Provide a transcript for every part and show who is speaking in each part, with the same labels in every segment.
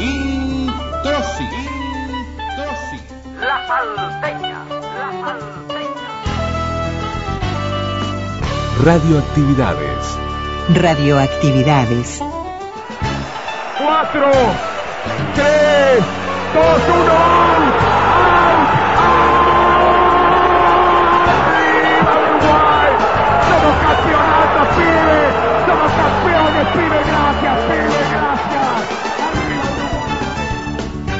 Speaker 1: Introsi, Introsi. La salteña, la salteña.
Speaker 2: Radioactividades.
Speaker 3: Radioactividades.
Speaker 4: Cuatro, tres, dos, uno. ¡Viva Uruguay! Somos campeonatos, pibe. Somos campeones, pibe.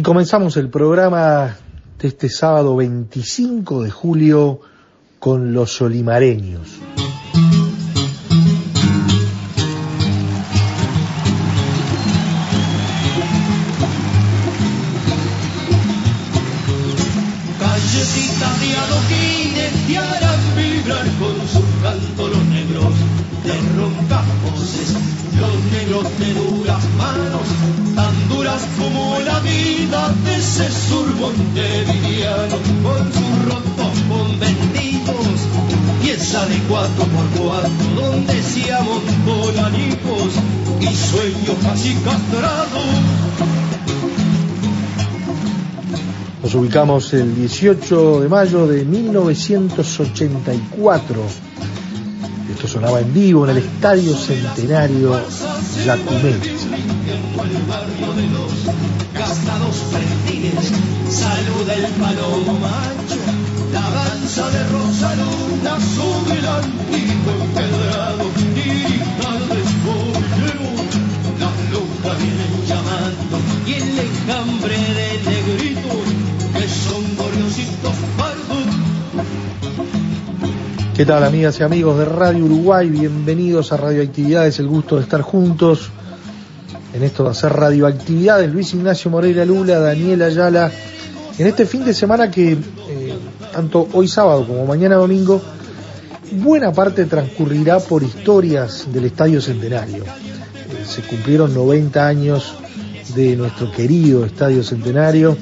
Speaker 5: Y comenzamos el programa de este sábado 25 de julio con los solimareños.
Speaker 6: Callecitas de adoquines te harán vibrar con su canto los negros de roncas voces, los negros de duras manos, duras como la vida de ese sur montevideano, con sus rotos conventitos y esa de cuatro por cuatro donde se amontonan hijos y sueños casi castrados.
Speaker 5: Nos ubicamos el 18 de mayo de 1984. Esto sonaba en vivo en el Estadio Centenario
Speaker 6: prendines, saluda el palomo macho, la danza de Rosalunda sobre el antiguo empedrado, y al despoblero, las lucas vienen llamando, y el enjambre de
Speaker 5: ¿Qué tal amigas y amigos de Radio Uruguay? Bienvenidos a Radioactividades, el gusto de estar juntos. En esto de hacer radioactividades, Luis Ignacio Moreira Lula, Daniel Ayala, en este fin de semana que, eh, tanto hoy sábado como mañana domingo, buena parte transcurrirá por historias del Estadio Centenario. Eh, se cumplieron 90 años de nuestro querido Estadio Centenario.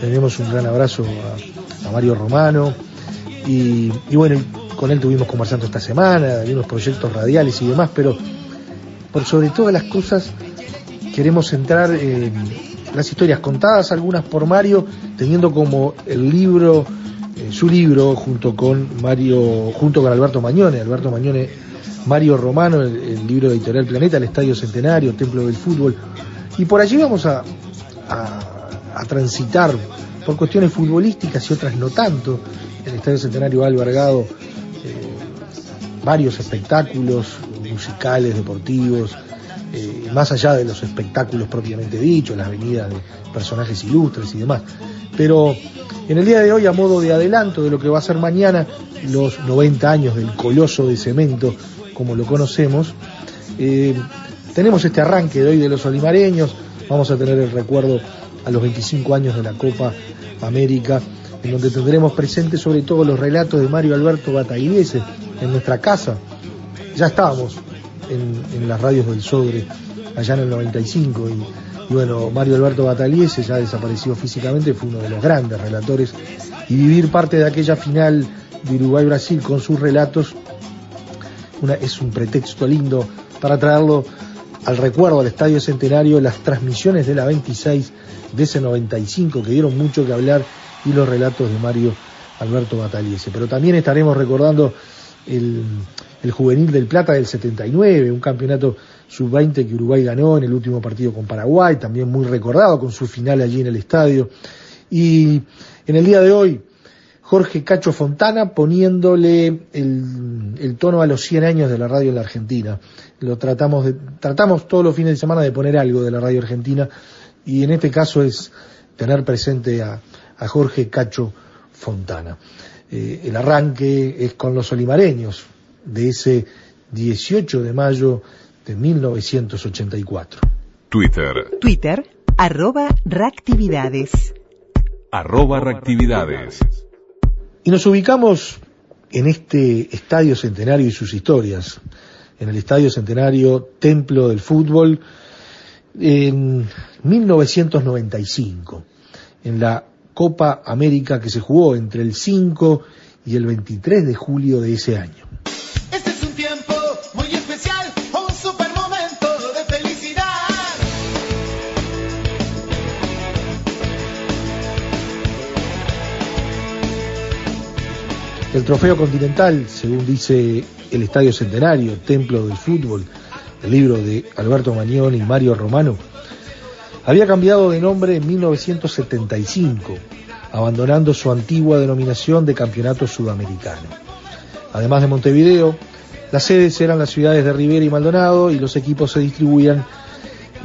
Speaker 5: Tenemos un gran abrazo a, Mario Romano. Y bueno, con él tuvimos conversando esta semana, de unos proyectos radiales y demás, pero por sobre todas las cosas queremos centrar en las historias contadas, algunas por Mario, teniendo como el libro, eh, su libro, junto con Mario, junto con Alberto Mañone, Alberto Mañone, Mario Romano, el, libro de Editorial Planeta, el Estadio Centenario, Templo del Fútbol, y por allí vamos a, a, a transitar por cuestiones futbolísticas y otras no tanto. El Estadio Centenario ha albergado eh, varios espectáculos musicales, deportivos, eh, más allá de los espectáculos propiamente dichos, las venidas de personajes ilustres y demás. Pero en el día de hoy, a modo de adelanto de lo que va a ser mañana, los 90 años del coloso de cemento, como lo conocemos, eh, tenemos este arranque de hoy de los olimareños, vamos a tener el recuerdo a los 25 años de la Copa América, en donde tendremos presentes sobre todo los relatos de Mario Alberto Batagliese en nuestra casa. Ya estábamos en, las radios del Sobre, allá en el 95, y, bueno, Mario Alberto Batagliese, ya desapareció físicamente, fue uno de los grandes relatores, y vivir parte de aquella final de Uruguay-Brasil con sus relatos es un pretexto lindo para traerlo al recuerdo al Estadio Centenario, las transmisiones de la 26 de ese 95 que dieron mucho que hablar y los relatos de Mario Alberto Bataliese. Pero también estaremos recordando el, el Juvenil del Plata del 79, un campeonato sub-20 que Uruguay ganó en el último partido con Paraguay, también muy recordado con su final allí en el estadio. Y en el día de hoy, Jorge Cacho Fontana poniéndole el, el, tono a los 100 años de la radio en la Argentina. Lo tratamos, de, tratamos todos los fines de semana de poner algo de la radio argentina y en este caso es tener presente a, a Jorge Cacho Fontana. Eh, el arranque es con los olimareños de ese 18 de mayo de 1984.
Speaker 2: Twitter.
Speaker 3: Twitter, arroba reactividades.
Speaker 2: Arroba reactividades.
Speaker 5: Y nos ubicamos en este Estadio Centenario y sus historias, en el Estadio Centenario Templo del Fútbol, en 1995, en la Copa América que se jugó entre el 5 y el 23 de julio de ese año.
Speaker 6: Este es un tiempo muy especial, un super momento de felicidad.
Speaker 5: El trofeo continental, según dice el Estadio Centenario, Templo del Fútbol, el libro de Alberto Mañón y Mario Romano, había cambiado de nombre en 1975, abandonando su antigua denominación de Campeonato Sudamericano. Además de Montevideo, las sedes eran las ciudades de Rivera y Maldonado y los equipos se distribuían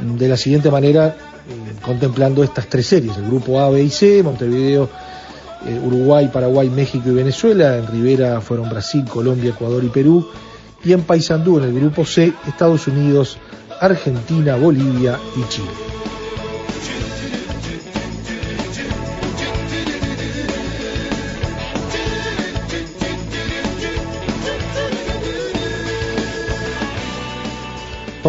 Speaker 5: de la siguiente manera, contemplando estas tres series, el grupo A, B y C, Montevideo, eh, Uruguay, Paraguay, México y Venezuela, en Rivera fueron Brasil, Colombia, Ecuador y Perú, y en Paysandú, en el grupo C, Estados Unidos, Argentina, Bolivia y Chile.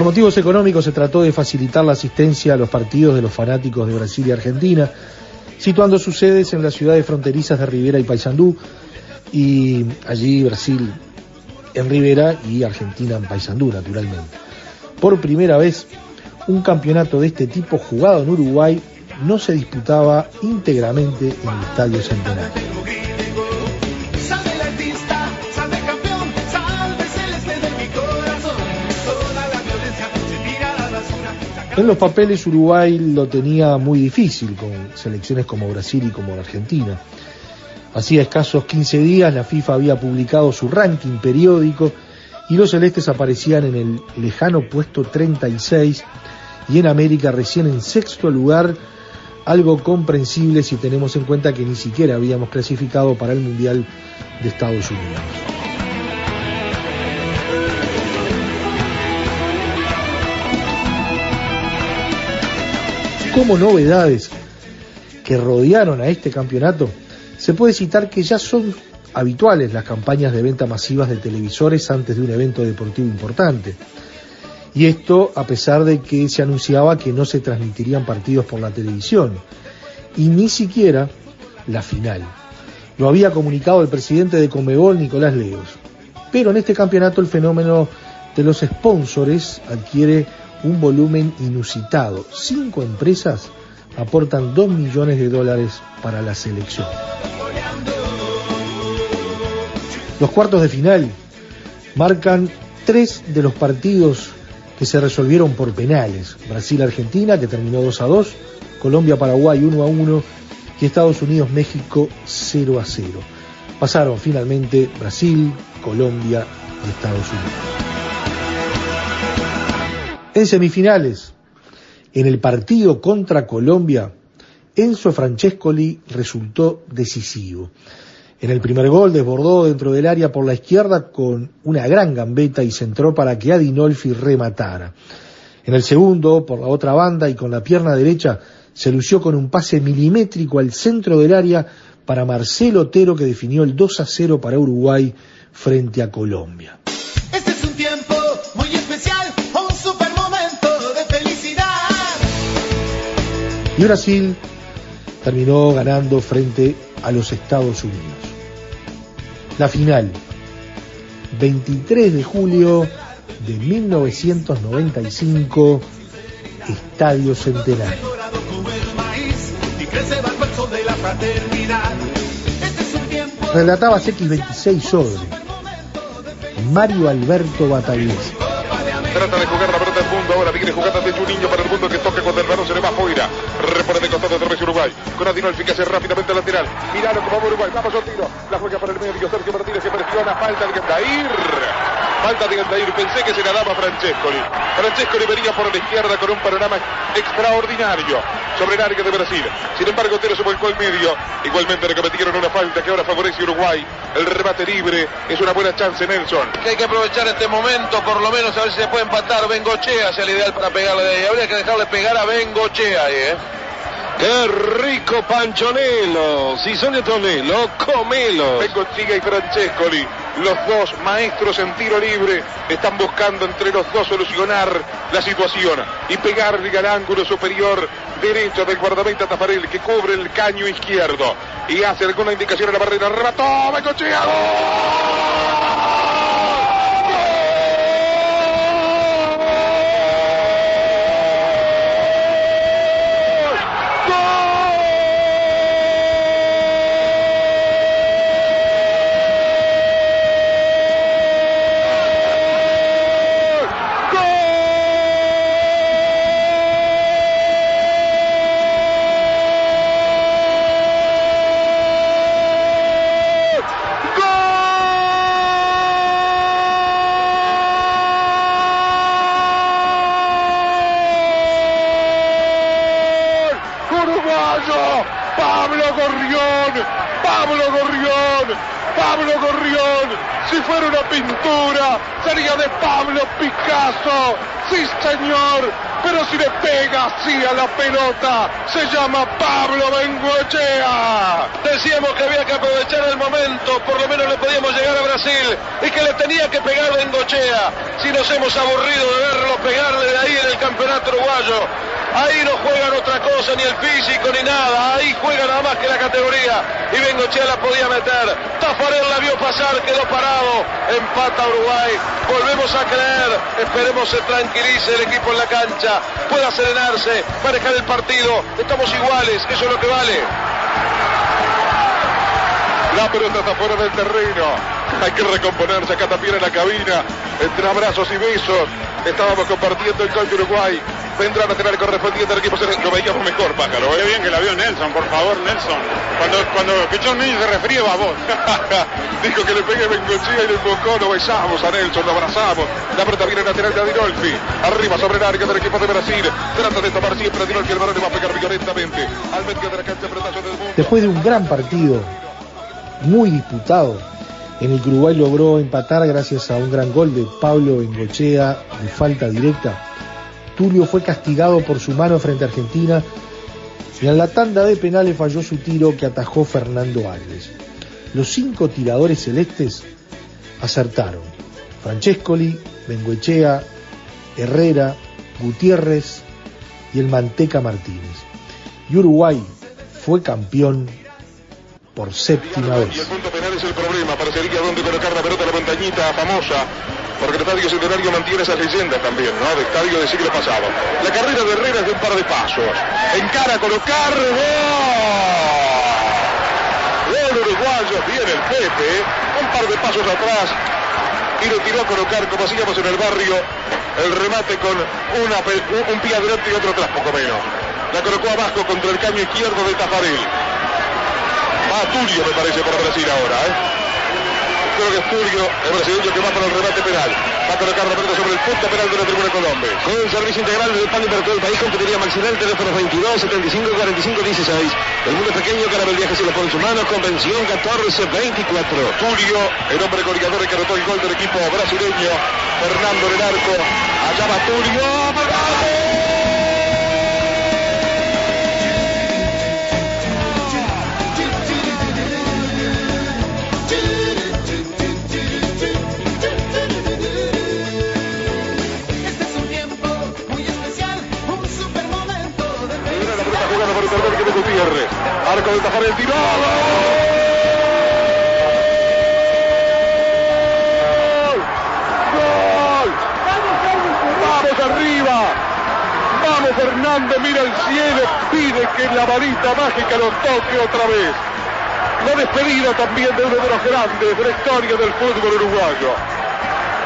Speaker 5: Por motivos económicos se trató de facilitar la asistencia a los partidos de los fanáticos de Brasil y Argentina, situando sus sedes en las ciudades fronterizas de Rivera y Paysandú, y allí Brasil en Rivera y Argentina en Paysandú, naturalmente. Por primera vez, un campeonato de este tipo jugado en Uruguay no se disputaba íntegramente en el Estadio Centenario. En los papeles Uruguay lo tenía muy difícil con selecciones como Brasil y como Argentina. Hacía escasos 15 días la FIFA había publicado su ranking periódico y los celestes aparecían en el lejano puesto 36 y en América recién en sexto lugar, algo comprensible si tenemos en cuenta que ni siquiera habíamos clasificado para el Mundial de Estados Unidos. Como novedades que rodearon a este campeonato, se puede citar que ya son habituales las campañas de venta masivas de televisores antes de un evento deportivo importante. Y esto a pesar de que se anunciaba que no se transmitirían partidos por la televisión. Y ni siquiera la final. Lo había comunicado el presidente de Comebol, Nicolás Leos. Pero en este campeonato el fenómeno de los sponsores adquiere un volumen inusitado. Cinco empresas aportan dos millones de dólares para la selección. Los cuartos de final marcan tres de los partidos que se resolvieron por penales. Brasil-Argentina, que terminó 2 a 2, Colombia-Paraguay 1 a 1 y Estados Unidos-México 0 a 0. Pasaron finalmente Brasil, Colombia y Estados Unidos. En semifinales, en el partido contra Colombia, Enzo Francescoli resultó decisivo. En el primer gol desbordó dentro del área por la izquierda con una gran gambeta y centró para que Adinolfi rematara. En el segundo, por la otra banda y con la pierna derecha, se lució con un pase milimétrico al centro del área para Marcelo Otero que definió el 2 a 0 para Uruguay frente a Colombia.
Speaker 6: Este
Speaker 5: Y Brasil terminó ganando frente a los Estados Unidos. La final, 23 de julio de 1995, Estadio Centenario. Relataba X26 sobre. Mario Alberto Bataglés.
Speaker 7: Trata de jugar la pelota del mundo. Ahora viene jugando de Juninho para el mundo que toque cuando el balón se le va afuera. Repone de costado de Reyes Uruguay. Con Adinolfi que hace rápidamente al lateral. Miralo como va Uruguay. Vamos al tiro. La juega para el medio. Sergio Martínez que presiona. Falta de Gandair. Falta de Gandair. Pensé que se la daba Francescoli. Francescoli venía por la izquierda con un panorama extraordinario sobre el área de Brasil. Sin embargo, Tero se volcó al medio. Igualmente le cometieron una falta que ahora favorece Uruguay. El remate libre es una buena chance, Nelson.
Speaker 8: Que hay que aprovechar este momento, por lo menos a ver si se puede empatar. Bengochea es el ideal para pegarle de ahí. Habría que dejarle pegar a Bengochea ahí, ¿eh?
Speaker 9: Qué rico panchonelo. Si son de tonelo, comelo.
Speaker 7: Bengochea y Francescoli. Los dos maestros en tiro libre están buscando entre los dos solucionar la situación y pegarle al ángulo superior derecho del guardameta Tafarel que cubre el caño izquierdo y hace alguna indicación en la barrera. Remató Bengochea. Uruguayo, Pablo Gorrión, Pablo Gorrión, Pablo Gorrión, si fuera una pintura, sería de Pablo Picasso, sí señor, pero si le pega así a la pelota, se llama Pablo Bengoechea.
Speaker 8: Decíamos que había que aprovechar el momento, por lo menos le podíamos llegar a Brasil y que le tenía que pegar Bengochea. Si nos hemos aburrido de verlo pegarle de ahí en el campeonato uruguayo. Ahí no juegan otra cosa, ni el físico, ni nada. Ahí juega nada más que la categoría. Y Bengochea la podía meter. Tafarel la vio pasar, quedó parado. Empata Uruguay. Volvemos a creer. Esperemos se tranquilice el equipo en la cancha. Pueda serenarse, manejar el partido. Estamos iguales, eso es lo que vale.
Speaker 7: La pelota está fuera del terreno. Hay que recomponerse. Acá también en la cabina. Entre abrazos y besos. Estábamos compartiendo el gol de Uruguay. Vendrá a lateral correspondiente al equipo. Lo veíamos mejor, pájaro.
Speaker 10: Qué bien que la vio Nelson, por favor, Nelson. Cuando, cuando Pichón Niño se refería a vos.
Speaker 7: Dijo que le pegué Bengochea y le embocó. Lo besamos a Nelson, lo abrazamos. La pelota viene lateral de Adinolfi. Arriba sobre el área del equipo de Brasil. Trata de tomar siempre Adinolfi. El balón le va a pegar violentamente al medio de la cancha. Del mundo.
Speaker 5: Después de un gran partido, muy disputado, en el Uruguay logró empatar gracias a un gran gol de Pablo Bengochea de falta directa. Tulio fue castigado por su mano frente a Argentina y en la tanda de penales falló su tiro que atajó Fernando Alves. Los cinco tiradores celestes acertaron. Francescoli, Bengoechea, Herrera, Gutiérrez y el Manteca Martínez. Y Uruguay fue campeón por séptima vez.
Speaker 7: Es el problema. Parecería donde colocar la pelota la montañita famosa. Porque el estadio centenario mantiene esas leyendas también, ¿no? De estadio del siglo pasado. La carrera de Herrera es de un par de pasos. Encara colocar. ¡Gol! Gol uruguayo. Viene el Pepe. Un par de pasos atrás. Y lo tiró a colocar, como hacíamos en el barrio, el remate con una, pe- un pie adelante y otro atrás, poco menos. La colocó abajo contra el caño izquierdo de Tafarel. Va a Turio, me parece, para Brasil ahora, ¿eh? Creo que es Turio, el brasileño que va para el remate penal. Va a colocar la pelota sobre el punto penal de la tribuna Colombia.
Speaker 9: Con el servicio integral del pan para todo el país, competiría maxilar, teléfono 22 75 45 16. El mundo pequeño, Carabel Viajes se lo pone en su mano, convención 14 24.
Speaker 7: Tulio, el hombre goleador que anotó el gol del equipo brasileño. Fernando en el arco. Allá va Tulio. ¡Marcado! Gutiérrez. Arco de Tafarel, tiró. ¡Gol! ¡Gol! ¡Vamos arriba! ¡Vamos Fernando! Mira el cielo, pide que la varita mágica lo toque otra vez. La despedida también de uno de los grandes de la historia del fútbol uruguayo.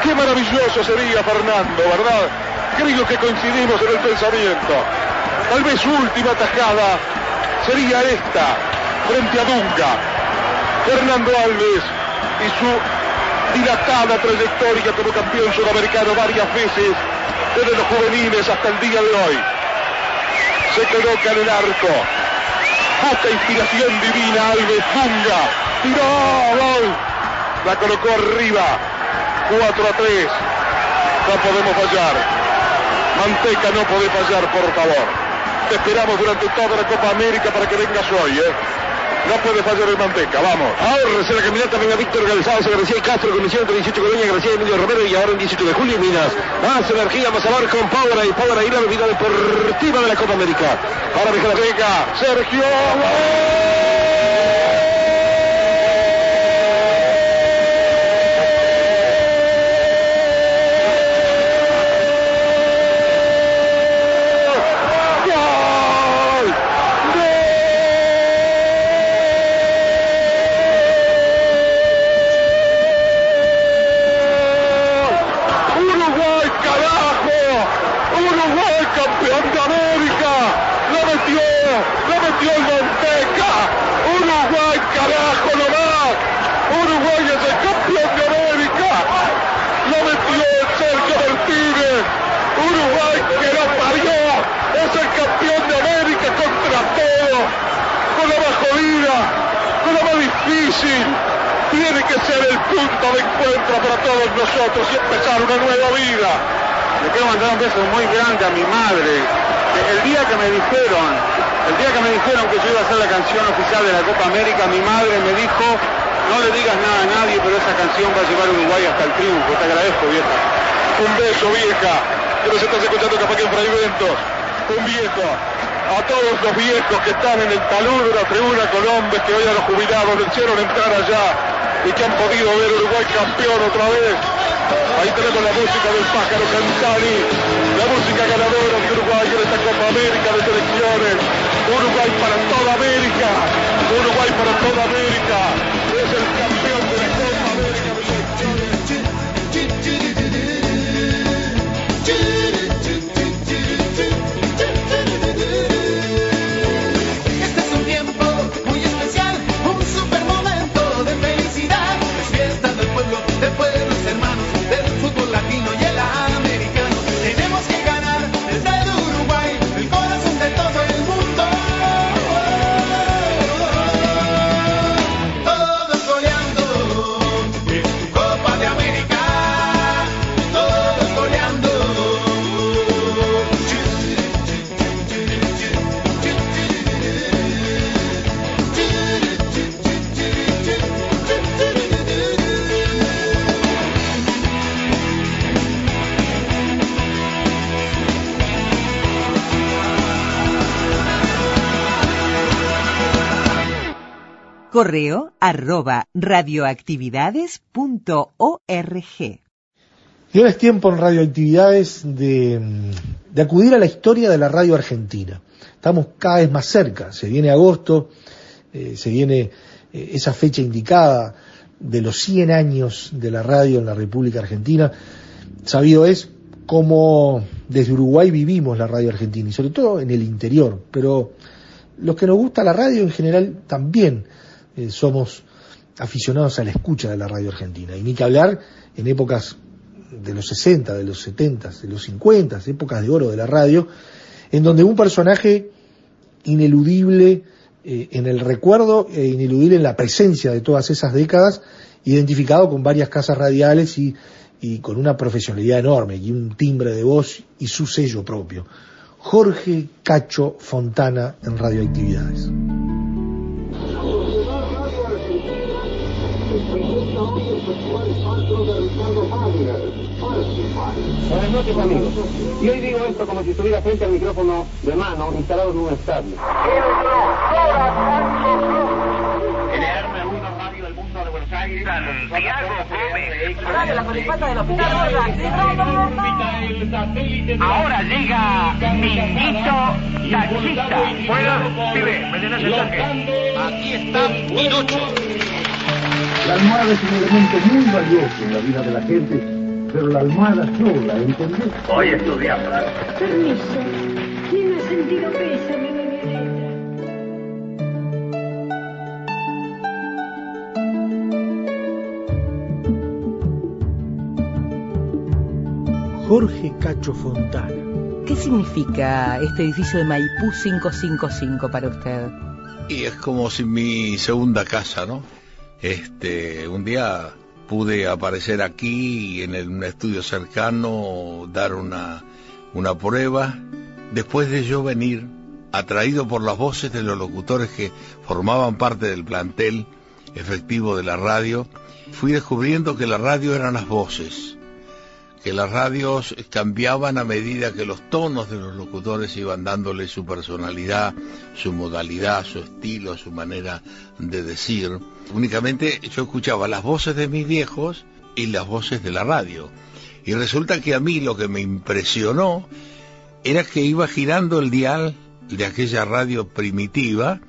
Speaker 7: Qué maravilloso sería, Fernando, ¿verdad? Creo que coincidimos en el pensamiento. Tal vez última tajada sería esta, frente a Dunga. Fernando Alves y su dilatada trayectoria como campeón sudamericano varias veces, desde los juveniles hasta el día de hoy. Se coloca en el arco. Busca inspiración divina Alves Dunga. Tiró, gol. La colocó arriba. 4 a 3. No podemos fallar. Manteca no puede fallar, por favor. Te esperamos durante toda la Copa América para que vengas hoy, ¿eh? No puede fallar el Manteca, vamos.
Speaker 9: Ahora se la caminata, venga Víctor González, García y Castro, comisión entre 18 Colonia, García Emilio Romero y ahora en 18 de julio Minas. Más energía, más amor con Power y Power ahí la bebida deportiva de la Copa América. Ahora deja la
Speaker 7: Venga, Sergio. Uruguay, Tiene que ser el punto de encuentro para todos nosotros y empezar una nueva vida.
Speaker 10: Le quiero mandar un beso muy grande a mi madre. El día que me dijeron, el día que me dijeron que yo iba a hacer la canción oficial de la Copa América, mi madre me dijo, no le digas nada a nadie, pero esa canción va a llevar a Uruguay hasta el triunfo. Te agradezco, vieja.
Speaker 7: Un beso, vieja. Que nos estás escuchando capaz que en fragmentos. Un viejo. A todos los viejos que están en el talud la tribuna Colombes, que hoy a los jubilados le hicieron entrar allá y que han podido ver Uruguay campeón otra vez. Ahí tenemos la música del pájaro Cantani, la música ganadora de Uruguay en esta Copa América de selecciones. Uruguay para toda América, Uruguay para toda América.
Speaker 3: Correo arroba radioactividades.org.
Speaker 5: Y ahora es tiempo en radioactividades de, acudir a la historia de la radio argentina. Estamos cada vez más cerca, se viene agosto, eh, se viene eh, esa fecha indicada de los 100 años de la radio en la República Argentina. Sabido es cómo desde Uruguay vivimos la radio argentina y sobre todo en el interior, pero los que nos gusta la radio en general también eh, somos aficionados a la escucha de la radio argentina. Y ni que hablar en épocas de los 60, de los 70, de los 50, épocas de oro de la radio, en donde un personaje ineludible eh, en el recuerdo e ineludible en la presencia de todas esas décadas, identificado con varias casas radiales y, y con una profesionalidad enorme y un timbre de voz y su sello propio. Jorge Cacho Fontana en Radioactividades.
Speaker 11: Buenas noches amigos. Y hoy digo esto como si estuviera frente al micrófono de mano instalado en un estadio.
Speaker 12: Ahora llega Minito Taxista. Buenas, pibe, ¿me tenés el tanque? Aquí está Minucho.
Speaker 13: La almohada es un elemento muy valioso en la vida de la gente pero la almohada sola, ¿entendés?
Speaker 12: Voy a estudiarla.
Speaker 14: Permiso. Tiene sentido pésame, mi Violeta.
Speaker 5: Jorge Cacho Fontana.
Speaker 15: ¿Qué significa este edificio de Maipú 555 para usted?
Speaker 16: Y es como si mi segunda casa, ¿no? Este, un día pude aparecer aquí en el- un estudio cercano, dar una, una prueba, después de yo venir, atraído por las voces de los locutores que formaban parte del plantel efectivo de la radio, fui descubriendo que la radio eran las voces, que las radios cambiaban a medida que los tonos de los locutores iban dándole su personalidad, su modalidad, su estilo, su manera de decir. Únicamente yo escuchaba las voces de mis viejos y las voces de la radio. Y resulta que a mí lo que me impresionó era que iba girando el dial de aquella radio primitiva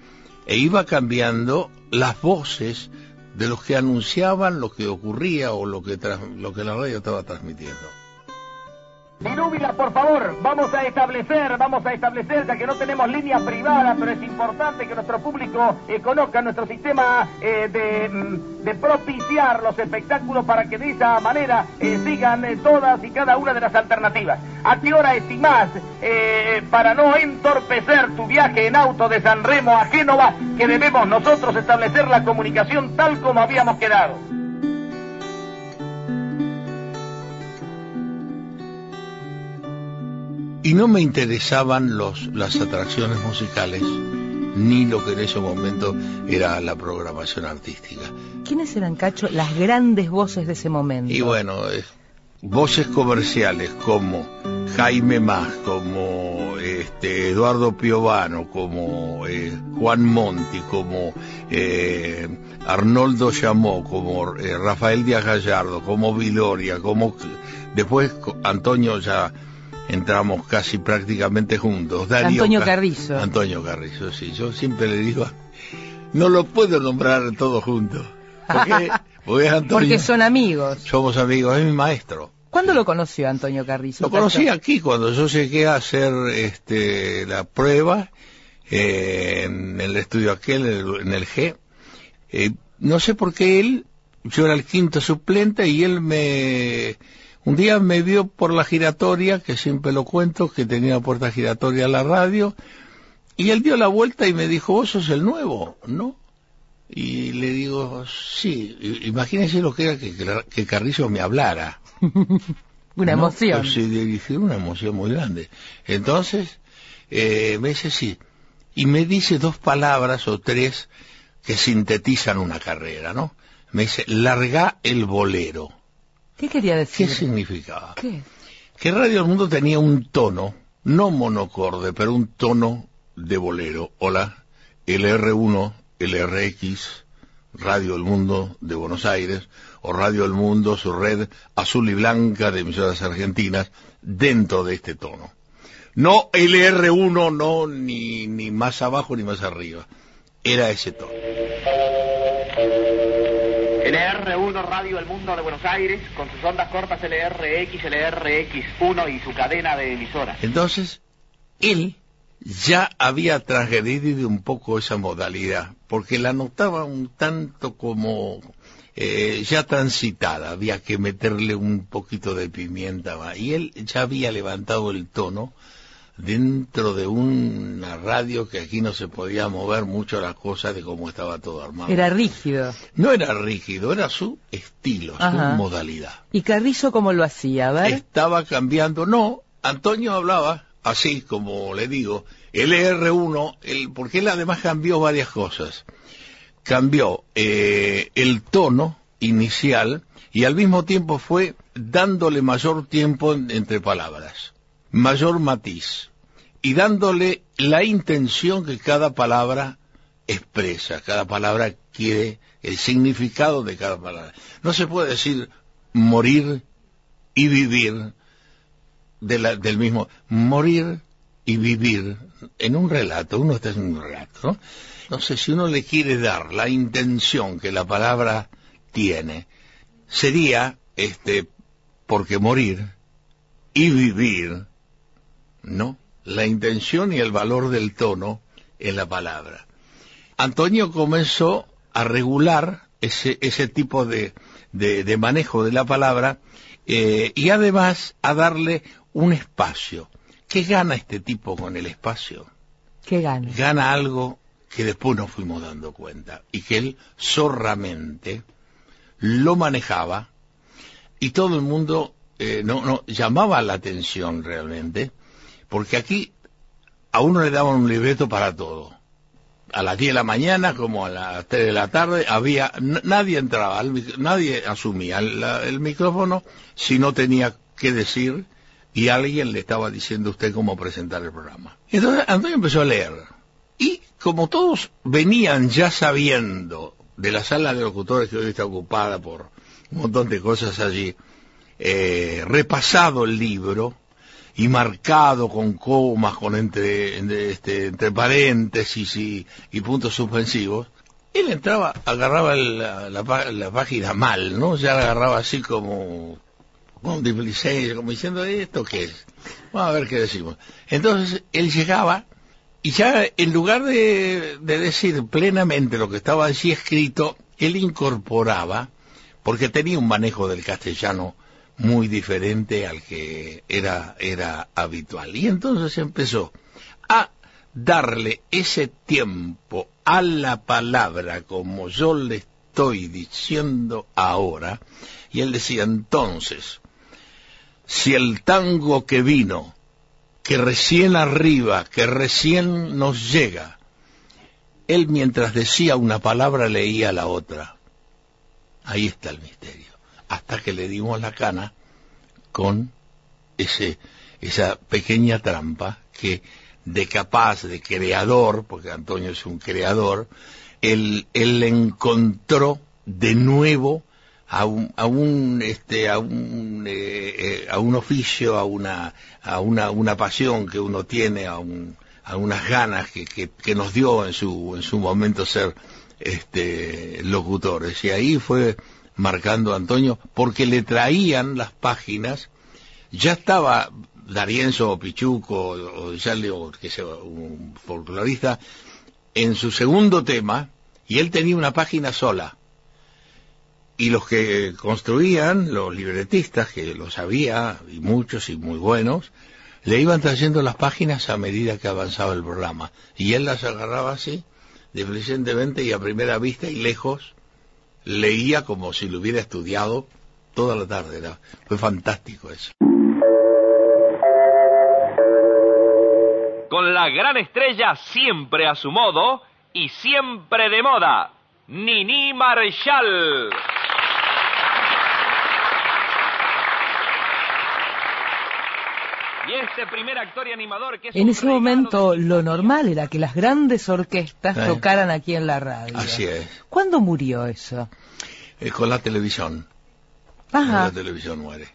Speaker 16: e iba cambiando las voces de los que anunciaban lo que ocurría o lo que, lo que la radio estaba transmitiendo.
Speaker 12: Minúbila, por favor, vamos a establecer, vamos a establecer, ya que no tenemos línea privada, pero es importante que nuestro público eh, conozca nuestro sistema eh, de, mm, de propiciar los espectáculos para que de esa manera eh, sigan todas y cada una de las alternativas. ¿A qué hora estimás, para no entorpecer tu viaje en auto de San Remo a Génova, que debemos nosotros establecer la comunicación tal como habíamos quedado?
Speaker 16: Y no me interesaban los, las atracciones musicales, ni lo que en ese momento era la programación artística.
Speaker 15: ¿Quiénes eran, Cacho, las grandes voces de ese momento?
Speaker 16: Y bueno, eh, voces comerciales como Jaime Más, como este, Eduardo Piovano, como eh, Juan Monti, como eh, Arnoldo Llamó, como Rafael Díaz Gallardo, como Viloria, como después Antonio ya entramos casi prácticamente juntos. Darío
Speaker 15: Antonio
Speaker 16: Ca-
Speaker 15: Carrizo.
Speaker 16: Antonio Carrizo, sí. Yo siempre le digo, no lo puedo nombrar todos juntos. Porque Antonio.
Speaker 15: Porque son amigos.
Speaker 16: Somos amigos, es mi maestro.
Speaker 15: ¿Cuándo lo conoció Antonio Carrizo?
Speaker 16: Lo conocí aquí cuando yo llegué a hacer este, la prueba eh, en el estudio aquel, en el, en el G. Eh, no sé por qué él, yo era el quinto suplente y él me... Un día me vio por la giratoria, que siempre lo cuento, que tenía puerta giratoria a la radio, y él dio la vuelta y me dijo, vos sos el nuevo, ¿no? Y le digo, sí, imagínense lo que era que, que- Carrizo me hablara.
Speaker 15: Una
Speaker 16: ¿no?
Speaker 15: emoción.
Speaker 16: Sí, dije, una emoción muy grande. Entonces, eh, me dice sí. Y me dice dos palabras o tres que sintetizan una carrera, ¿no? Me dice, larga el bolero.
Speaker 15: ¿Qué quería decir?
Speaker 16: ¿Qué significaba?
Speaker 15: ¿Qué?
Speaker 16: Que Radio del Mundo tenía un tono, no monocorde, pero un tono de bolero. Hola, LR1, LRX, Radio del Mundo de Buenos Aires, o Radio del Mundo, su red azul y blanca de emisoras argentinas, dentro de este tono. No LR1, no, ni, ni más abajo ni más arriba. Era ese tono.
Speaker 12: LR1 Radio del Mundo de Buenos Aires, con sus ondas cortas LRX, LRX1 y su cadena de emisoras.
Speaker 16: Entonces, él ya había transgredido un poco esa modalidad, porque la notaba un tanto como eh, ya transitada, había que meterle un poquito de pimienta. Y él ya había levantado el tono dentro de una radio que aquí no se podía mover mucho la cosa de cómo estaba todo armado.
Speaker 15: Era rígido.
Speaker 16: No era rígido, era su estilo, su
Speaker 15: Ajá.
Speaker 16: modalidad.
Speaker 15: ¿Y Carrizo cómo lo hacía? A ver.
Speaker 16: Estaba cambiando, no, Antonio hablaba así como le digo, el R1, el, porque él además cambió varias cosas. Cambió eh, el tono inicial y al mismo tiempo fue dándole mayor tiempo en- entre palabras, mayor matiz y dándole la intención que cada palabra expresa, cada palabra quiere, el significado de cada palabra. No se puede decir morir y vivir del mismo, morir y vivir en un relato, uno está en un relato, ¿no? Entonces, si uno le quiere dar la intención que la palabra tiene, sería, este, porque morir y vivir, ¿no? La intención y el valor del tono en la palabra. Antonio comenzó a regular ese, ese tipo de, de, de manejo de la palabra eh, y además a darle un espacio. ¿Qué gana este tipo con el espacio?
Speaker 15: ¿Qué gana?
Speaker 16: Gana algo que después nos fuimos dando cuenta y que él zorramente lo manejaba y todo el mundo eh, no, no llamaba la atención realmente porque aquí a uno le daban un libreto para todo. A las 10 de la mañana como a las 3 de la tarde había nadie entraba nadie asumía el, micrófono si no tenía que decir y alguien le estaba diciendo a usted cómo presentar el programa. Entonces Antonio empezó a leer y como todos venían ya sabiendo de la sala de locutores que hoy está ocupada por un montón de cosas allí eh, repasado el libro y marcado con comas, con entre, este, entre paréntesis y, y, puntos suspensivos, él entraba, agarraba la, la, página mal, ¿no? Ya la agarraba así como, como displicente, como diciendo, ¿esto qué es? Vamos a ver qué decimos. Entonces, él llegaba y ya en lugar de, de decir plenamente lo que estaba allí escrito, él incorporaba, porque tenía un manejo del castellano muy diferente al que era, era habitual. Y entonces empezó a darle ese tiempo a la palabra como yo le estoy diciendo ahora, y él decía entonces, si el tango que vino, que recién arriba, que recién nos llega, él mientras decía una palabra leía la otra. Ahí está el misterio hasta que le dimos la cana con ese, esa pequeña trampa que de capaz, de creador, porque Antonio es un creador, él, él encontró de nuevo a un, a un, este, a un, eh, eh, a un oficio, a una, a una, una pasión que uno tiene, a un, a unas ganas que, que, que nos dio en su, en su momento ser, este, locutores. Y ahí fue, marcando Antonio, porque le traían las páginas, ya estaba Darienzo o Pichuco o, o que sea un folclorista, en su segundo tema, y él tenía una página sola. Y los que construían, los libretistas, que lo sabía, y muchos y muy buenos, le iban trayendo las páginas a medida que avanzaba el programa. Y él las agarraba así, deficientemente y a primera vista y lejos, leía como si lo hubiera estudiado toda la tarde. Era, fue fantástico eso.
Speaker 1: Con la gran estrella siempre a su modo y siempre de moda, Nini Marshall. Y este primer actor y animador que es
Speaker 15: En ese momento lo normal era que las grandes orquestas tocaran aquí en la radio.
Speaker 16: Así es.
Speaker 15: ¿Cuándo murió eso?
Speaker 16: Eh, con la televisión. Con
Speaker 15: Ajá.
Speaker 16: La televisión muere.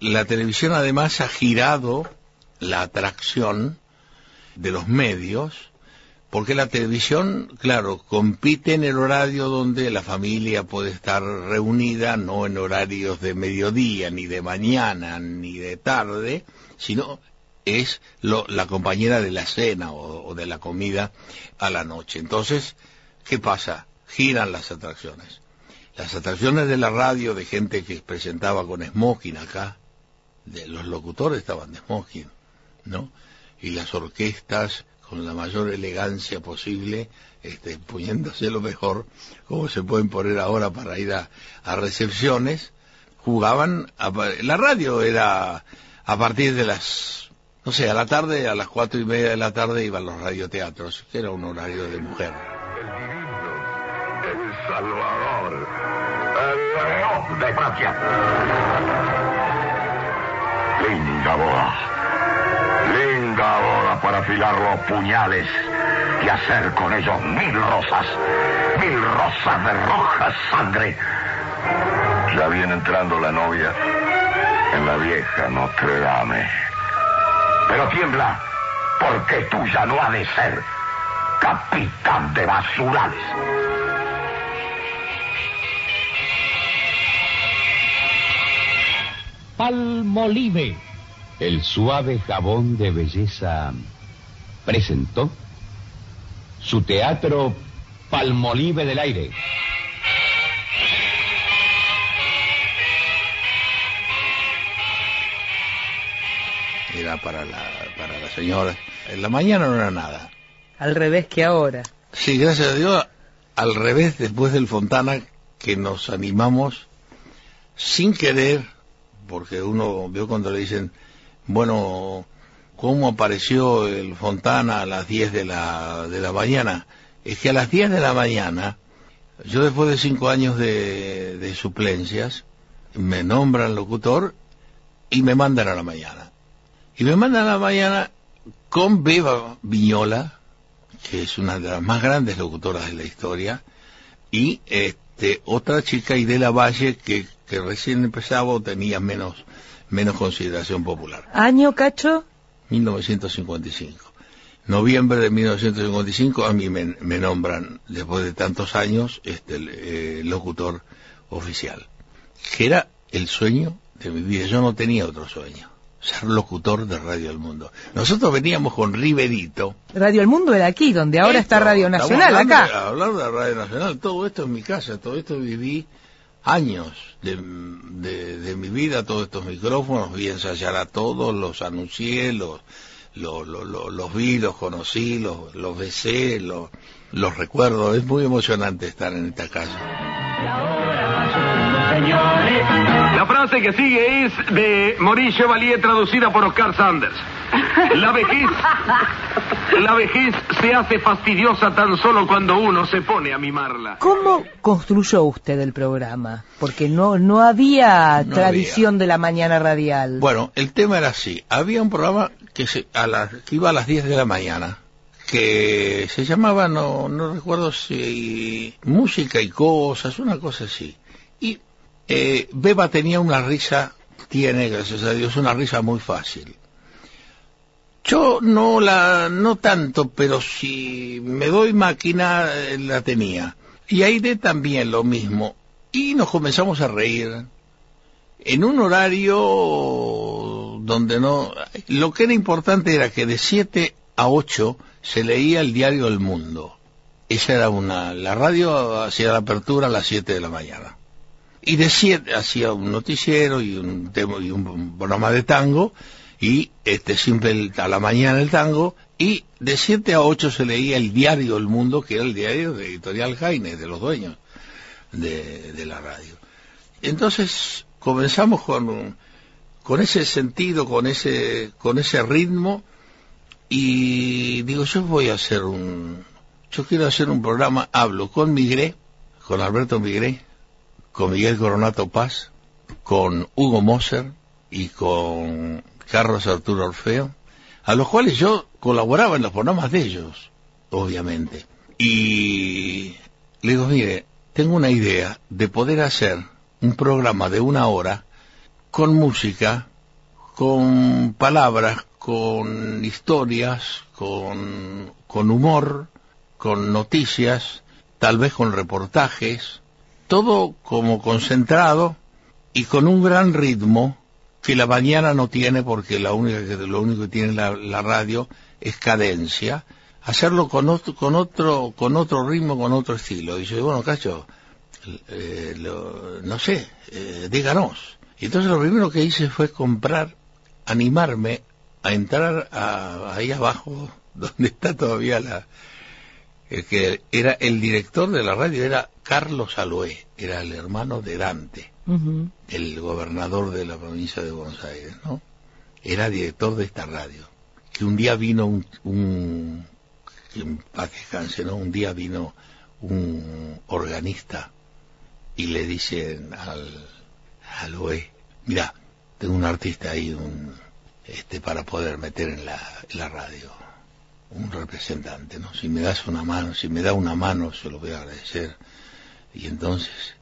Speaker 16: La televisión además ha girado la atracción de los medios, porque la televisión, claro, compite en el horario donde la familia puede estar reunida, no en horarios de mediodía, ni de mañana, ni de tarde, sino es lo- la compañera de la cena o, o de la comida a la noche. Entonces, ¿qué pasa? Giran las atracciones. Las atracciones de la radio de gente que presentaba con smoking acá, de los locutores estaban de smoking, ¿no? Y las orquestas con la mayor elegancia posible, este, poniéndose lo mejor, como se pueden poner ahora para ir a, a recepciones, jugaban, a la radio era a partir de las, no sé, a la tarde, a las cuatro y media de la tarde iban los radioteatros, que era un horario de mujer.
Speaker 4: El Salvador, el león de Francia. Linda boda, linda boda para afilar los puñales y hacer con ellos mil rosas, mil rosas de roja sangre. Ya viene entrando la novia en la vieja Notre Dame. Pero tiembla, porque tuya no ha de ser capitán de basurales.
Speaker 17: Palmolive, el suave jabón de belleza, presentó su teatro Palmolive del aire.
Speaker 16: Para la, para la señora. En la mañana no era nada.
Speaker 15: Al revés que ahora.
Speaker 16: Sí, gracias a Dios, al revés después del Fontana, que nos animamos sin querer, porque uno vio cuando le dicen, bueno, ¿cómo apareció el Fontana a las 10 de la, de la mañana? Es que a las 10 de la mañana, yo después de cinco años de, de suplencias, me nombran locutor y me mandan a la mañana. Y me mandan a la mañana con Beba Viñola, que es una de las más grandes locutoras de la historia, y este otra chica, Idela Valle, que, que recién empezaba o tenía menos, menos consideración popular.
Speaker 15: ¿Año, Cacho?
Speaker 16: 1955. Noviembre de 1955 a mí me, me nombran, después de tantos años, este el, eh, locutor oficial. Que era el sueño de mi vida. Yo no tenía otro sueño ser locutor de Radio El Mundo. Nosotros veníamos con Riverito.
Speaker 15: Radio El Mundo era aquí, donde ahora
Speaker 16: Esto,
Speaker 15: está Radio Nacional,
Speaker 16: hablando
Speaker 15: acá.
Speaker 16: de- hablar de Radio Nacional, todo esto en mi casa, todo esto viví años de, de, de mi vida, todos estos micrófonos, vi ensayar a todos, los anuncié, los, los, los, los- los vi, los conocí, los, los besé, los, los recuerdo. Es muy emocionante estar en esta casa.
Speaker 8: La frase que sigue es de Maurice Chevalier traducida por Oscar Sanders. La vejez, la vejez se hace fastidiosa tan solo cuando uno se pone a mimarla.
Speaker 15: ¿Cómo construyó usted el programa? Porque no, no había
Speaker 16: No
Speaker 15: tradición de la mañana radial.
Speaker 16: Bueno, el tema era así. Había un programa que, se, a las, que iba a las 10 de la mañana, que se llamaba, no, no recuerdo si, música y cosas, una cosa así. Y eh, Beba tenía una risa, tiene, gracias a Dios, una risa muy fácil. Yo no la, no tanto, pero si me doy máquina, eh, la tenía. Y Aide también lo mismo. Y nos comenzamos a reír en un horario donde no... Lo que era importante era que de 7 a 8 se leía el diario El Mundo. Esa era una... La radio hacía la apertura a las 7 de la mañana. Y de 7 hacía un noticiero y un, y un programa de tango y este siempre a la mañana el tango y de 7 a 8 se leía el diario El Mundo que era el diario de Editorial Jaime, de los dueños de, de la radio. Entonces comenzamos con, con ese sentido, con ese, con ese ritmo, y digo, yo voy a hacer un, yo quiero hacer un programa, hablo con Migré, con Alberto Migré, con Miguel Coronato Paz, con Hugo Moser y con Carlos Arturo Orfeo, a los cuales yo colaboraba en los programas de ellos, obviamente. Y le digo, mire, tengo una idea de poder hacer un programa de una hora con música, con palabras, con historias, con, con humor, con noticias, tal vez con reportajes, todo como concentrado y con un gran ritmo que la mañana no tiene porque la única lo único que tiene la, la radio es cadencia, hacerlo con otro, con otro, con otro ritmo, con otro estilo. Y yo, bueno, Cacho, eh, lo- no sé, eh, díganos. Y entonces lo primero que hice fue comprar, animarme a entrar a- ahí abajo, donde está todavía la, el que era el director de la radio, era Carlos Aloé, era el hermano de Dante, el gobernador de la provincia de Buenos Aires, ¿no? Era director de esta radio. Que un día vino un, un que ¿no? Un día vino un organista y le dicen al, al OE, mira, tengo un artista ahí, un, este, para poder meter en la, en la radio, un representante, ¿no? Si me das una mano, si me da una mano, se lo voy a agradecer. Y entonces,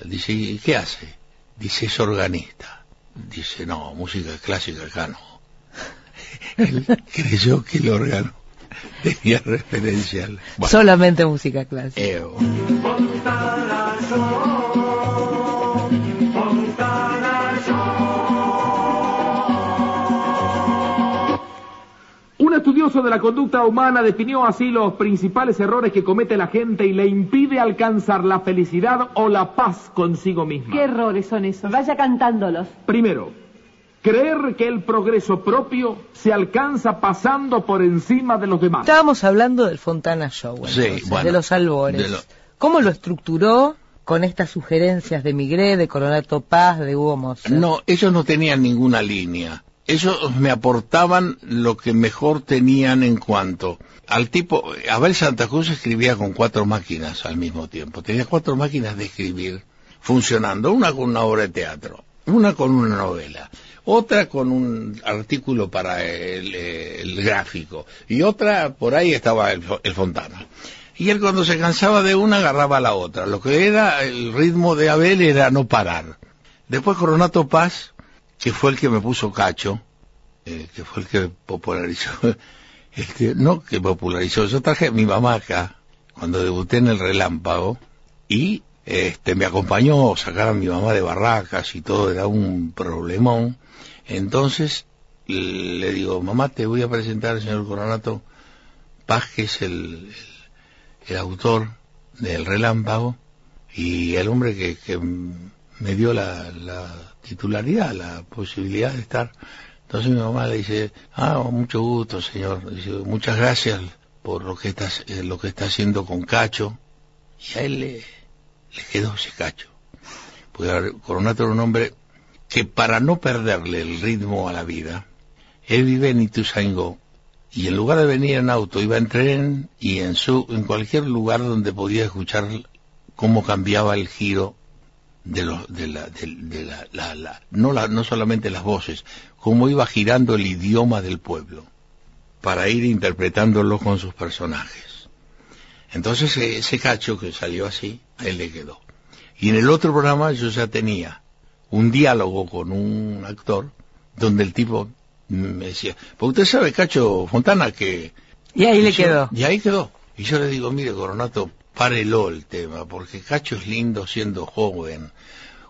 Speaker 16: él dice, ¿y qué hace? Dice, es organista. Dice, no, música clásica acá no. Él creyó que el órgano tenía referencia al... Bueno,
Speaker 15: Solamente música clásica.
Speaker 16: eh,
Speaker 18: estudioso de la conducta humana definió así los principales errores que comete la gente y le impide alcanzar la felicidad o la paz consigo misma.
Speaker 19: ¿Qué errores son esos? Vaya cantándolos.
Speaker 18: Primero, creer que el progreso propio se alcanza pasando por encima de los demás.
Speaker 15: Estábamos hablando del Fontana Show,
Speaker 16: Sí,
Speaker 15: entonces,
Speaker 16: bueno,
Speaker 15: de los albores.
Speaker 16: de lo-
Speaker 15: ¿Cómo lo estructuró con estas sugerencias de Migré, de Coronato Paz, de Hugo?
Speaker 16: No, ellos no tenían ninguna línea. Ellos me aportaban lo que mejor tenían en cuanto al tipo. Abel Santa Cruz escribía con cuatro máquinas al mismo tiempo. Tenía cuatro máquinas de escribir funcionando. Una con una obra de teatro, una con una novela, otra con un artículo para el, eh, el gráfico y otra por ahí estaba el, el Fontana. Y él cuando se cansaba de una agarraba la otra. Lo que era el ritmo de Abel era no parar. Después Coronato Paz, que fue el que me puso cacho, eh, que fue el que popularizó, este, no que popularizó, yo traje a mi mamá acá, cuando debuté en el Relámpago, y este, me acompañó a sacar a mi mamá de barracas y todo, era un problemón. Entonces le digo, mamá, te voy a presentar al señor Coronato Paz, que es el, el, el autor del Relámpago, y el hombre que, que me dio la, la titularidad, la posibilidad de estar. Entonces mi mamá le dice, ah, mucho gusto, señor. Muchas gracias por lo que está, eh, lo que está haciendo con Cacho. Y a él le, le quedó ese Cacho. Porque Coronato era un hombre que para no perderle el ritmo a la vida, él vive en Ituzaingó y en lugar de venir en auto iba en tren y en su en cualquier lugar donde podía escuchar cómo cambiaba el giro de los de la de, de la, la- la- no la, no solamente las voces cómo iba girando el idioma del pueblo para ir interpretándolo con sus personajes entonces eh, ese cacho que salió así a él le quedó y en el otro programa yo ya tenía un diálogo con un actor donde el tipo me decía, pues usted sabe, Cacho Fontana, que...
Speaker 15: Y ahí le
Speaker 16: yo-
Speaker 15: quedó.
Speaker 16: Y ahí quedó. Y yo le digo, mire, Coronato, párelo el tema, porque Cacho es lindo siendo joven.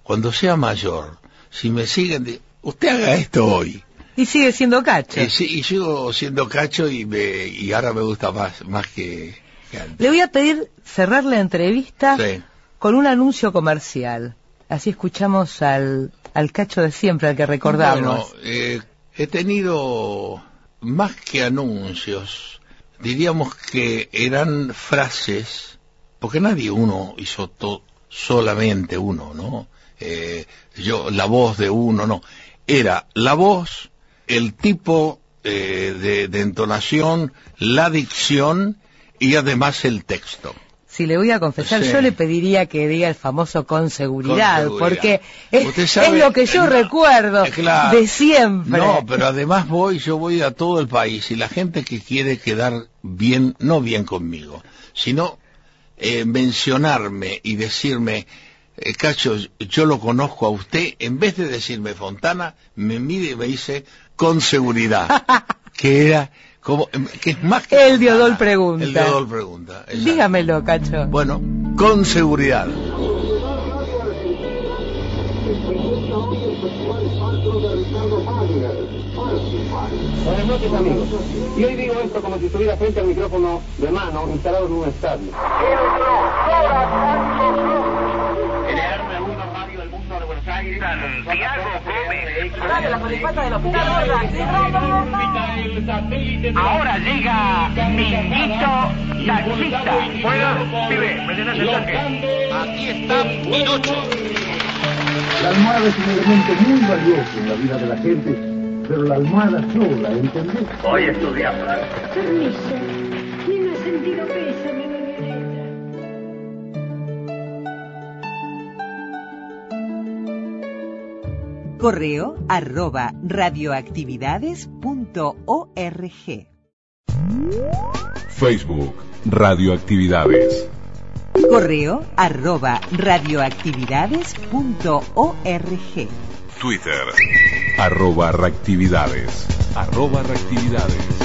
Speaker 16: Cuando sea mayor, si me siguen, usted haga esto hoy.
Speaker 15: Y sigue siendo cacho.
Speaker 16: Sí, y sigo siendo Cacho y, me, y ahora me gusta más, más que, que antes.
Speaker 15: Le voy a pedir cerrar la entrevista
Speaker 16: Sí.
Speaker 15: con un anuncio comercial. Así escuchamos al, al cacho de siempre, al que recordamos.
Speaker 16: Bueno, eh, he tenido más que anuncios, diríamos que eran frases, porque nadie uno hizo to- solamente uno, ¿no? Eh, yo, la voz de uno, no. Era la voz, el tipo eh, de, de entonación, la dicción y además el texto.
Speaker 15: Si le voy a confesar,
Speaker 16: Sí.
Speaker 15: yo le pediría que diga el famoso con seguridad,
Speaker 16: Con seguridad.
Speaker 15: porque es,
Speaker 16: Usted sabe-
Speaker 15: es lo que yo
Speaker 16: no,
Speaker 15: recuerdo
Speaker 16: claro.
Speaker 15: de siempre.
Speaker 16: No, pero además voy, yo voy a todo el país y la gente que quiere quedar bien, no bien conmigo, sino eh, mencionarme y decirme, eh, Cacho, yo lo conozco a usted, en vez de decirme Fontana, me mide y me dice con seguridad, que era como, em, que es más que
Speaker 15: El Diodol pregunta.
Speaker 16: el Diodol pregunta. exacto.
Speaker 15: Dígamelo, cacho.
Speaker 16: Bueno, con seguridad.
Speaker 11: Buenas noches amigos. Y hoy digo esto como si estuviera frente al micrófono de mano instalado en un estadio.
Speaker 12: Ahora llega Minguito Taxista. Juega, pibe, me tenés el toque. Aquí está Pinocho.
Speaker 13: La almohada es un elemento muy valioso en la vida de la gente, pero la almohada sola, ¿entendés?
Speaker 12: Hoy estudiamos.
Speaker 14: Permiso. Ni no he sentido pésame de Violeta.
Speaker 3: Correo arroba radioactividades.org.
Speaker 2: Facebook, Radioactividades.
Speaker 3: Correo arroba radioactividades.org.
Speaker 2: Twitter. Arroba reactividades. Arroba reactividades.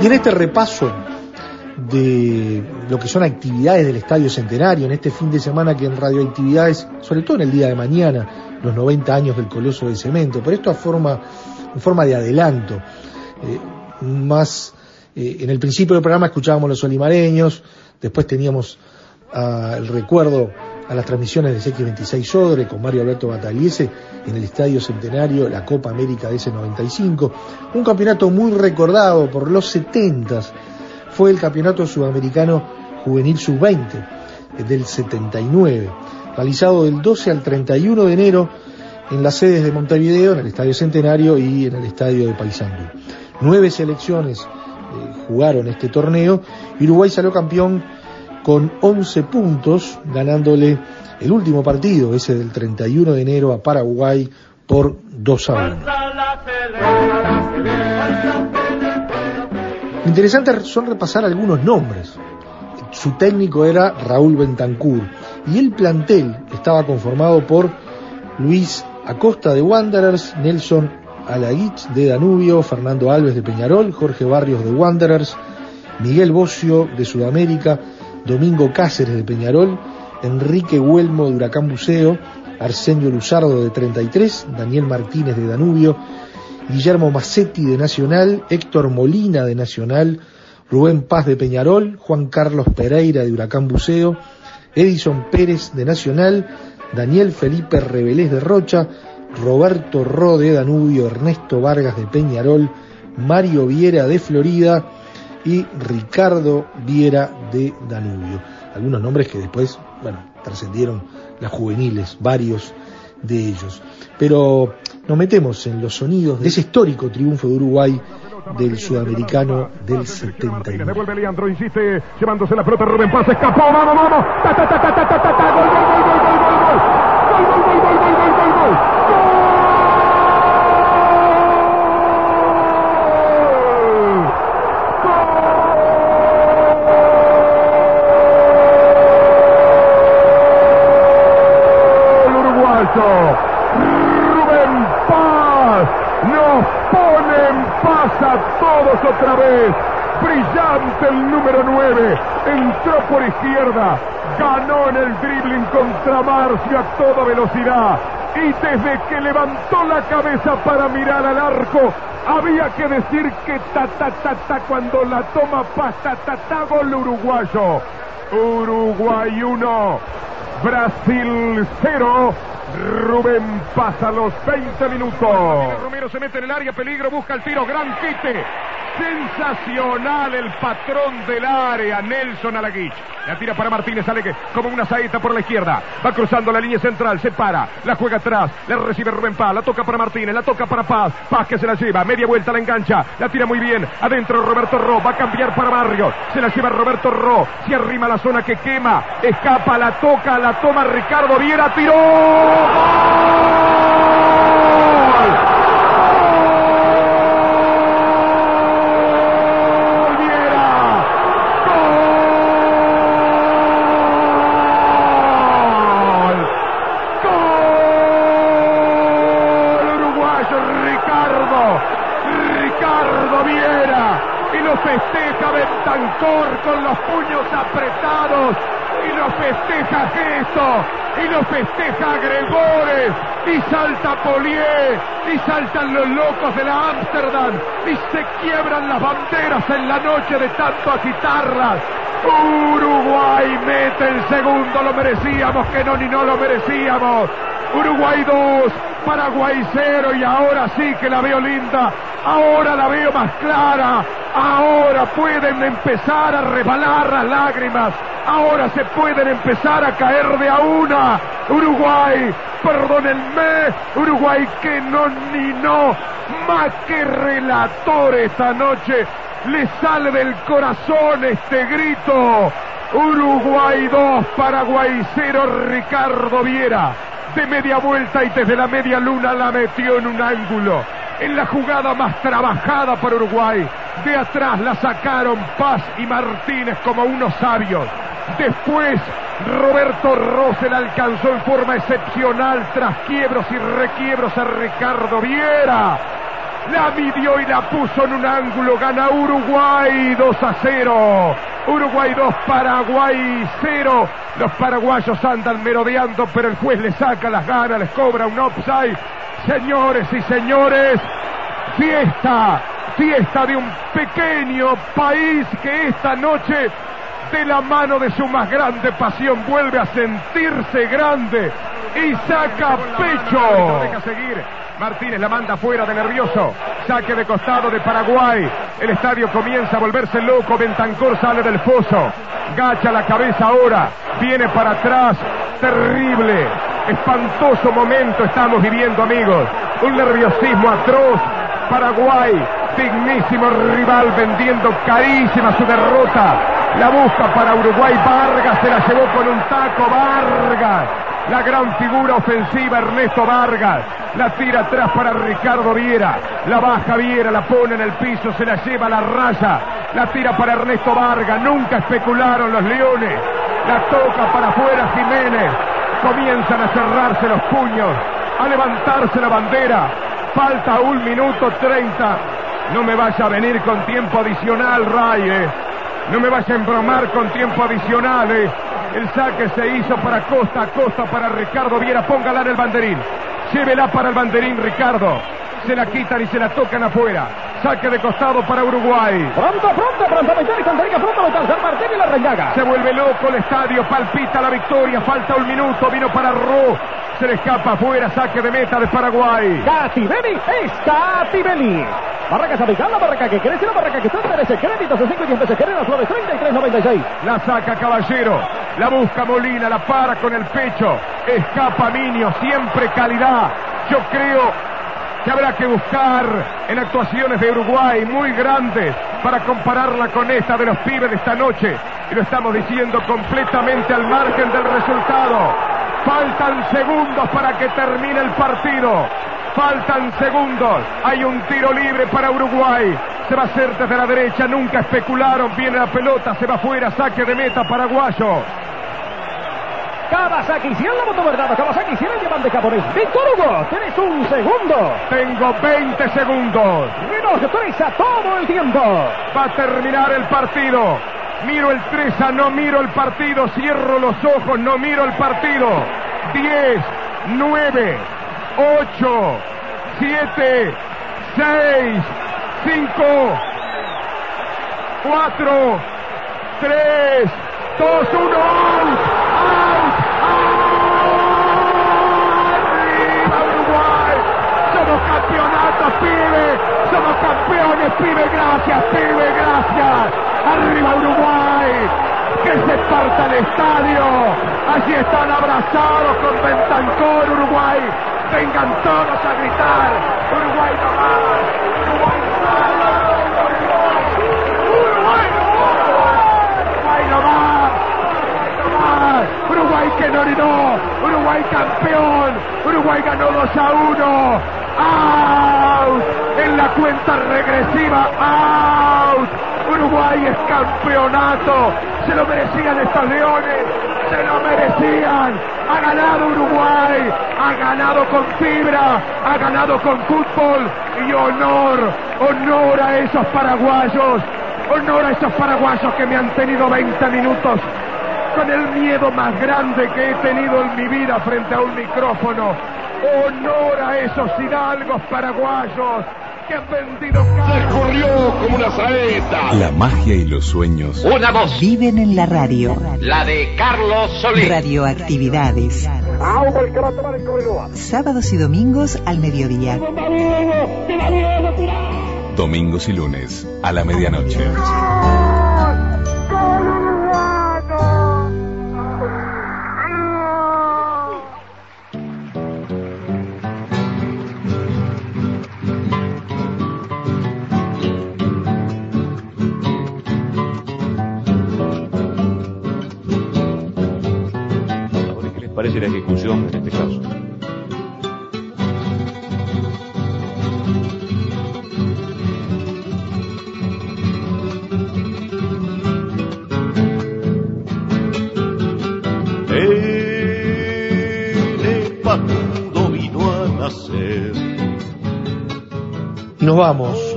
Speaker 5: Y en este repaso de lo que son actividades del Estadio Centenario, en este fin de semana que en radioactividades, sobre todo en el día de mañana, los 90 años del Coloso de Cemento, pero esto a forma, en forma de adelanto, eh, más eh, en el principio del programa escuchábamos los olimareños, después teníamos ah, el recuerdo a las transmisiones de X26 Sodre con Mario Alberto Bataliese en el Estadio Centenario, la Copa América de ese 95, un campeonato muy recordado por los 70 fue el Campeonato Sudamericano Juvenil Sub-20 eh, del 79, realizado del 12 al 31 de enero en las sedes de Montevideo, en el Estadio Centenario y en el Estadio de Paysandú. Nueve selecciones eh, jugaron este torneo y Uruguay salió campeón con 11 puntos, ganándole el último partido, ese del 31 de enero a Paraguay por 2 a 1. Lo interesante son repasar algunos nombres. Su técnico era Raúl Bentancur y el plantel estaba conformado por Luis Acosta de Wanderers, Nelson Alaguich de Danubio, Fernando Alves de Peñarol, Jorge Barrios de Wanderers, Miguel Bocio de Sudamérica, Domingo Cáceres de Peñarol, Enrique Huelmo de Huracán Buceo, Arsenio Luzardo de 33, Daniel Martínez de Danubio, Guillermo Massetti de Nacional, Héctor Molina de Nacional, Rubén Paz de Peñarol, Juan Carlos Pereira de Huracán Buceo, Edison Pérez de Nacional, Daniel Felipe Rebelés de Rocha, Roberto Ro de Danubio, Ernesto Vargas de Peñarol, Mario Viera de Florida y Ricardo Viera de Danubio. Algunos nombres que después, bueno, trascendieron las juveniles, varios de ellos. Pero nos metemos en los sonidos de ese histórico triunfo de Uruguay del sudamericano del
Speaker 20: 79. Número 9. Entró por izquierda. Ganó en el dribbling contra Marcio a toda velocidad. Y desde que levantó la cabeza para mirar al arco, había que decir que ta ta cuando la toma ta ta gol uruguayo. Uruguay 1, Brasil 0. Rubén pasa los 20 minutos. Romero se mete en el área, peligro, busca el tiro, gran quite. Sensacional el patrón del área, Nelson Alaguich. La tira para Martínez, sale como una saeta por la izquierda. Va cruzando la línea central, se para, la juega atrás, la recibe Rubén Paz, la toca para Martínez, la toca para Paz. Paz que se la lleva, media vuelta la engancha, la tira muy bien. Adentro Roberto Ro, va a cambiar para Barrio. Se la lleva Roberto Ro, se arrima la zona que quema, escapa, la toca, la toma Ricardo Viera, tiró. Viera. ¡Gol! ¡Gol! Uruguayo Ricardo. Ricardo Viera. Y lo festeja Bentancor con los puños apretados. Y lo festeja Gesto. Y lo festeja Gregores. Y salta Polié. Y saltan los locos de la Ámsterdam. Y se quiebran las banderas en la noche de tanto agitarlas. Uruguay mete el segundo, lo merecíamos, que no ni no lo merecíamos. Uruguay 2, Paraguay 0 y ahora sí que la veo linda, ahora la veo más clara, ahora pueden empezar a rebalar las lágrimas, ahora se pueden empezar a caer de a una. Uruguay, perdónenme, Uruguay que no ni no, más que relator esta noche, le sale del corazón este grito. Uruguay 2, Paraguay 0, Ricardo Viera. De media vuelta y desde la media luna la metió en un ángulo. En la jugada más trabajada por Uruguay. De atrás la sacaron Paz y Martínez como unos sabios. Después Roberto Rosel alcanzó en forma excepcional tras quiebros y requiebros a Ricardo Viera. La midió y la puso en un ángulo. Gana Uruguay 2 a 0. Uruguay 2, Paraguay 0. Los paraguayos andan merodeando, pero el juez le saca las ganas, les cobra un offside. Señores y señores, fiesta, fiesta de un pequeño país que esta noche, de la mano de su más grande pasión, vuelve a sentirse grande y saca pecho. Martínez la manda fuera de nervioso. Saque de costado de Paraguay. El estadio comienza a volverse loco. Bentancor sale del foso. Gacha la cabeza ahora. Viene para atrás. Terrible. Espantoso momento estamos viviendo, amigos. Un nerviosismo atroz. Paraguay, dignísimo rival, vendiendo carísima su derrota. La busca para Uruguay. Vargas se la llevó con un taco. Vargas. La gran figura ofensiva Ernesto Vargas. La tira atrás para Ricardo Viera. La baja Viera, la pone en el piso, se la lleva a la raya. La tira para Ernesto Vargas. Nunca especularon los leones. La toca para afuera Jiménez. Comienzan a cerrarse los puños. A levantarse la bandera. Falta un minuto treinta. No me vaya a venir con tiempo adicional, Ray. eh. No me vaya a embromar con tiempo adicional. eh. El saque se hizo para Costa, Costa para Ricardo Viera. Póngala en el banderín. Llévela para el banderín, Ricardo. Se la quitan y se la tocan afuera. Saque de costado para Uruguay.
Speaker 21: Pronto, pronto, pronto, meter y contaría pronto alcanzar Martín y la.
Speaker 20: Se vuelve loco el estadio, palpita la victoria, falta un minuto, vino para Ro. Se le escapa afuera, saque de meta de Paraguay.
Speaker 21: Catibeli es Catibeli. Barraca Sabical, la barraca que crece, la barraca que usted merece. Créditos de 5 y 10 pesos. Carrera Flores 33.96.
Speaker 20: La saca Caballero, la busca Molina, la para con el pecho. Escapa Minio, siempre calidad. Yo creo que habrá que buscar en actuaciones de Uruguay muy grandes para compararla con esta de los pibes de esta noche. Y lo estamos diciendo completamente al margen del resultado. Faltan segundos para que termine el partido. Faltan segundos. Hay un tiro libre para Uruguay. Se va a hacer desde la derecha. Nunca especularon. Viene la pelota. Se va afuera. Saque de meta paraguayo.
Speaker 21: Kawasaki, si él la moto verdad, Kawasaki, si él llevan de japonés. Víctor Hugo, tienes un segundo.
Speaker 20: Tengo 20 segundos.
Speaker 21: Reloj 3 a todo el tiempo.
Speaker 20: Va a terminar el partido. Miro el 3 a no miro el partido. Cierro los ojos, no miro el partido. 10, 9, 8, 7, 6, 5, 4, 3, 2, 1, out. ¡Arriba Uruguay! ¡Somos campeonatos, pibe! ¡Somos campeones, pibe! ¡Gracias, pibe! ¡Gracias! ¡Arriba Uruguay! ¡Que se parta el estadio! Allí están abrazados con Bentancor, Uruguay. Vengan todos a gritar. Uruguay no más. Uruguay no más. Uruguay no más. Uruguay que no orinó. Uruguay campeón. Uruguay ganó 2 a 1. Out. En la cuenta regresiva. Out. Uruguay es campeonato. Se lo merecían estos leones. Se lo merecían. Ha ganado Uruguay. Ha ganado con fibra. Ha ganado con fútbol. Y honor. Honor a esos paraguayos. Honor a esos paraguayos que me han tenido 20 minutos con el miedo más grande que he tenido en mi vida frente a un micrófono. Honor a esos hidalgos paraguayos
Speaker 7: Se corrió como una saeta.
Speaker 2: La magia y los sueños
Speaker 1: Una voz,
Speaker 3: Viven en la radio.
Speaker 1: la de Carlos Solís.
Speaker 3: Radioactividades. Sábados y domingos al mediodía.
Speaker 2: Domingos y lunes a la medianoche.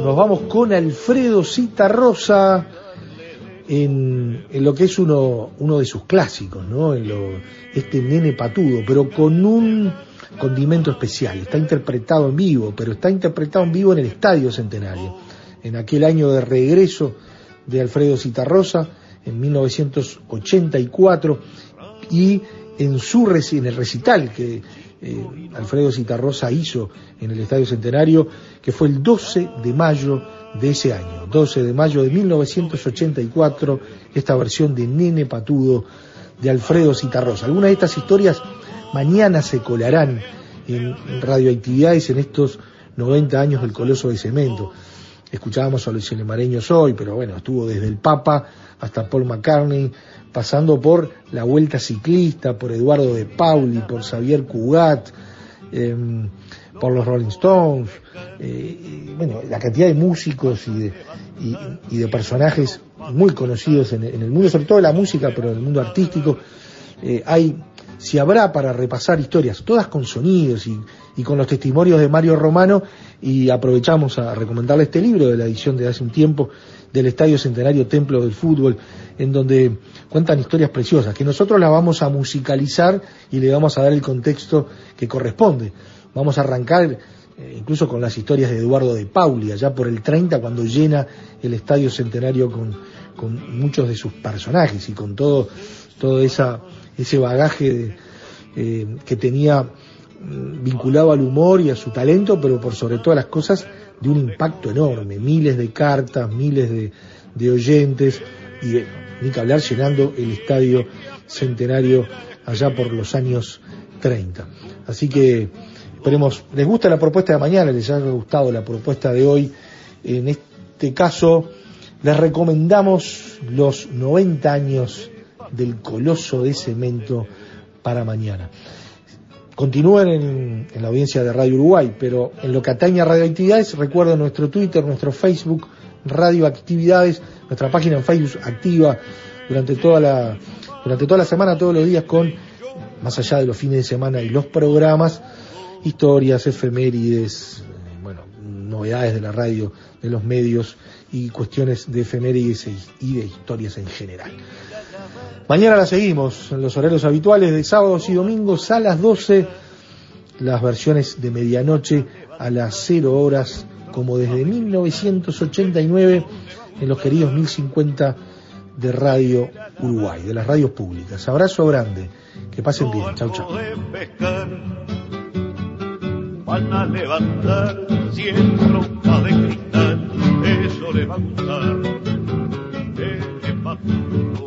Speaker 5: Nos vamos con Alfredo Citarrosa en, en lo que es uno, de sus clásicos, ¿no? En lo, este nene patudo, pero con un condimento especial. Está interpretado en vivo, pero está interpretado en vivo en el Estadio Centenario. En aquel año de regreso de Alfredo Citarrosa, en 1984, y en, su, en el recital que eh, Alfredo Citarrosa hizo en el Estadio Centenario, que fue el 12 de mayo de ese año, 12 de mayo de 1984, esta versión de Nene Patudo de Alfredo Citarrosa. Algunas de estas historias mañana se colarán en radioactividades en estos 90 años del Coloso de Cemento. Escuchábamos a los cinemareños hoy, pero bueno, estuvo desde el Papa hasta Paul McCartney, pasando por la Vuelta Ciclista, por Eduardo de Pauli, por Xavier Cugat, eh, por los Rolling Stones, eh, bueno, la cantidad de músicos y de, y, de personajes muy conocidos en, en el mundo, sobre todo de la música, pero en el mundo artístico, eh, hay, si habrá para repasar historias, todas con sonidos y, y con los testimonios de Mario Romano, y aprovechamos a recomendarle este libro de la edición de hace un tiempo del Estadio Centenario Templo del Fútbol, en donde cuentan historias preciosas, que nosotros las vamos a musicalizar y le vamos a dar el contexto que corresponde. Vamos a arrancar eh, incluso con las historias de Eduardo de Pauli, allá por el 30, cuando llena el Estadio Centenario con, con muchos de sus personajes y con todo, todo esa, ese bagaje de, eh, que tenía mm, vinculado al humor y a su talento, pero por sobre todas las cosas de un impacto enorme, miles de cartas, miles de, oyentes y ni que hablar llenando el estadio centenario allá por los años 30. Así que esperemos, les gusta la propuesta de mañana, les haya gustado la propuesta de hoy. En este caso, les recomendamos los 90 años del coloso de cemento para mañana. Continúen en, la audiencia de Radio Uruguay, pero en lo que atañe a radioactividades, recuerden nuestro Twitter, nuestro Facebook, Radioactividades, nuestra página en Facebook activa durante toda la, durante toda la semana, todos los días con, más allá de los fines de semana y los programas, historias, efemérides, bueno, novedades de la radio, de los medios y cuestiones de efemérides y de historias en general. Mañana la seguimos en los horarios habituales de sábados y domingos a las 12, las versiones de medianoche a las 0 horas, como desde 1989 en los queridos 1050 de Radio Uruguay, de las radios públicas. Abrazo grande, que pasen bien. Chau, chau.
Speaker 6: de